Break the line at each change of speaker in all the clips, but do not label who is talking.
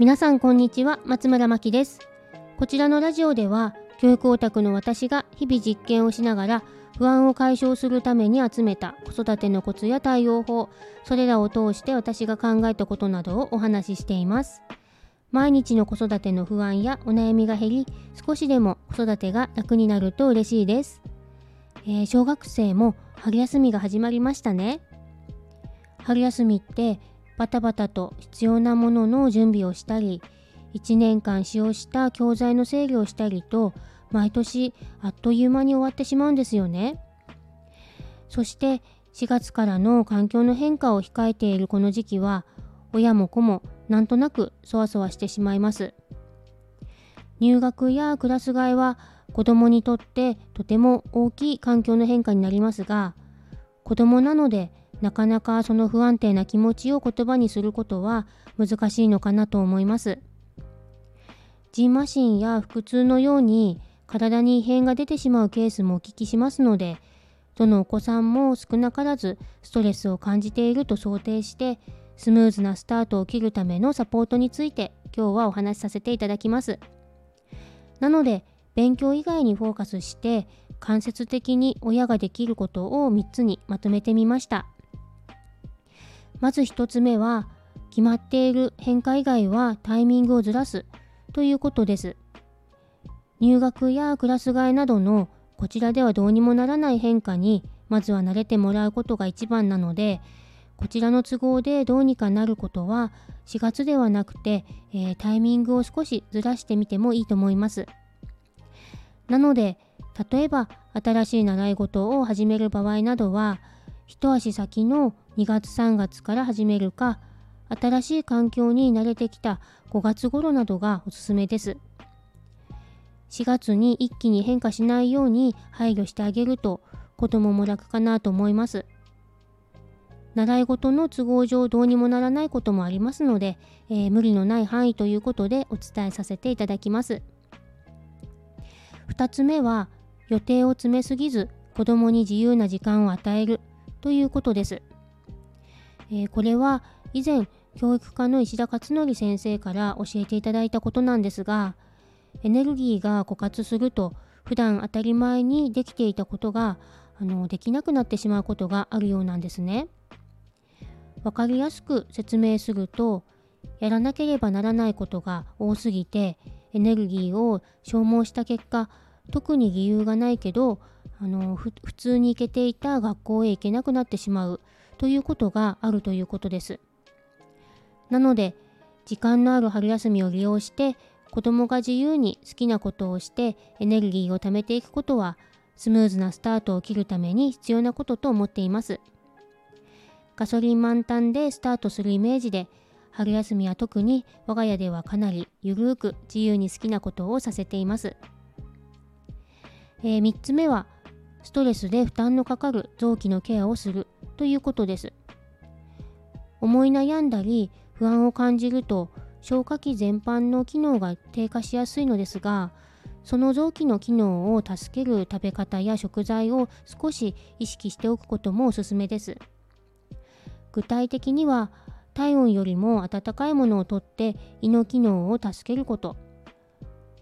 皆さんこんにちは松村真希です。こちらのラジオでは教育オタクの私が日々実験をしながら不安を解消するために集めた子育てのコツや対応法それらを通して私が考えたことなどをお話ししています。毎日の子育ての不安やお悩みが減り少しでも子育てが楽になると嬉しいです、えー、小学生も春休みが始まりましたね。春休みってバタバタと必要なものの準備をしたり1年間使用した教材の整理をしたりと毎年あっという間に終わってしまうんですよね。そして4月からの環境の変化を控えているこの時期は親も子もなんとなくそわそわしてしまいます。入学やクラス替えは子供にとってとても大きい環境の変化になりますが子供なのでなかなかその不安定な気持ちを言葉にすることは難しいのかなと思います。ジンマシンや腹痛のように体に異変が出てしまうケースもお聞きしますので、どのお子さんも少なからずストレスを感じていると想定して、スムーズなスタートを切るためのサポートについて今日はお話しさせていただきます。なので、勉強以外にフォーカスして間接的に親ができることを3つにまとめてみました。まず1つ目は決まっている変化以外はタイミングをずらすということです。入学やクラス替えなどのこちらではどうにもならない変化にまずは慣れてもらうことが一番なのでこちらの都合でどうにかなることは4月ではなくて、えー、タイミングを少しずらしてみてもいいと思います。なので例えば新しい習い事を始める場合などは一足先の2月3月から始めるか新しい環境に慣れてきた5月頃などがおすすめです。4月に一気に変化しないように配慮してあげると子供も楽かなと思います。習い事の都合上どうにもならないこともありますので、えー、無理のない範囲ということでお伝えさせていただきます。2つ目は予定を詰めすぎず子供に自由な時間を与える。ということです。えー、これは以前教育科の石田勝則先生から教えていただいたことなんですがエネルギーが枯渇すると普段当たり前にできていたことがあのできなくなってしまうことがあるようなんですね。わかりやすく説明するとやらなければならないことが多すぎてエネルギーを消耗した結果特に理由がないけどあの普通に行けていた学校へ行けなくなってしまうということがあるということです。なので時間のある春休みを利用して子供が自由に好きなことをしてエネルギーを貯めていくことはスムーズなスタートを切るために必要なことと思っています。ガソリン満タンでスタートするイメージで春休みは特に我が家ではかなりゆるーく自由に好きなことをさせています。えー、3つ目はストレスで負担のかかる臓器のケアをするということです。思い悩んだり不安を感じると消化器全般の機能が低下しやすいのですがその臓器の機能を助ける食べ方や食材を少し意識しておくこともおすすめです。具体的には体温よりも温かいものをとって胃の機能を助けること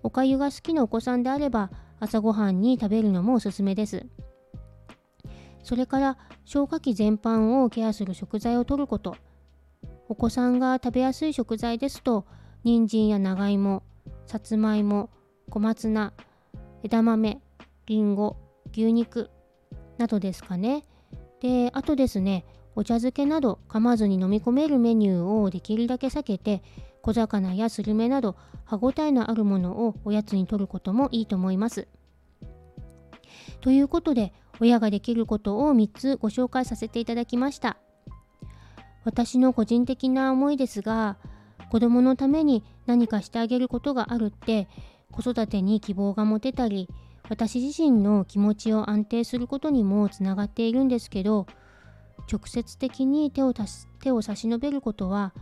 おかゆが好きなお子さんであれば朝ごはんに食べるのもおすすめです。それから消化器全般をケアする食材を摂ること。お子さんが食べやすい食材ですと、人参や長芋、さつまいも、小松菜、枝豆、りんご、牛肉などですかね。で、あとですね、お茶漬けなど噛まずに飲み込めるメニューをできるだけ避けて小魚やスルメなど歯ごたえのあるものをおやつにとることもいいと思います。ということで親ができることを3つご紹介させていただきました。私の個人的な思いですが子供のために何かしてあげることがあるって子育てに希望が持てたり私自身の気持ちを安定することにもつながっているんですけど直接的に手を手を差し伸べることは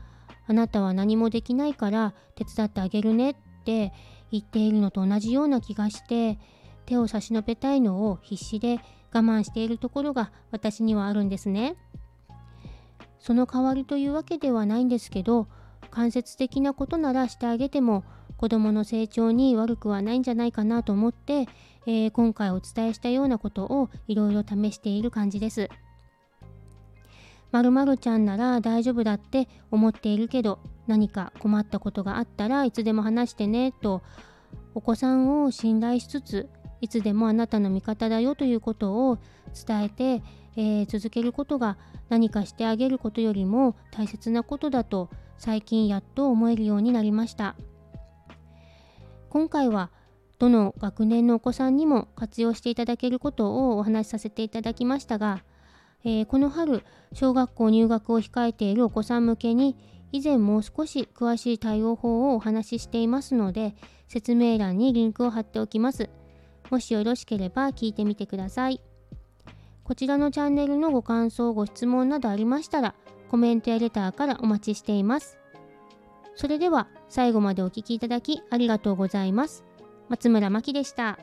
あなたは何もできないから手伝ってあげるねって言っているのと同じような気がして手を差し伸べたいのを必死で我慢しているところが私にはあるんですね。その代わりというわけではないんですけど間接的なことならしてあげても子どもの成長に悪くはないんじゃないかなと思って、えー、今回お伝えしたようなことをいろいろ試している感じです。まるまるちゃんなら大丈夫だって思っているけど何か困ったことがあったらいつでも話してねとお子さんを信頼しつついつでもあなたの味方だよということを伝えて、えー、続けることが何かしてあげることよりも大切なことだと最近やっと思えるようになりました今回はどの学年のお子さんにも活用していただけることをお話しさせていただきましたが、えー、この春小学校入学を控えているお子さん向けに以前もう少し詳しい対応法をお話ししていますので説明欄にリンクを貼っておきます。もしよろしければ聞いてみてください。こちらのチャンネルのご感想、ご質問などありましたらコメントやレターからお待ちしています。それでは最後までお聴きいただきありがとうございます。松村真希でした。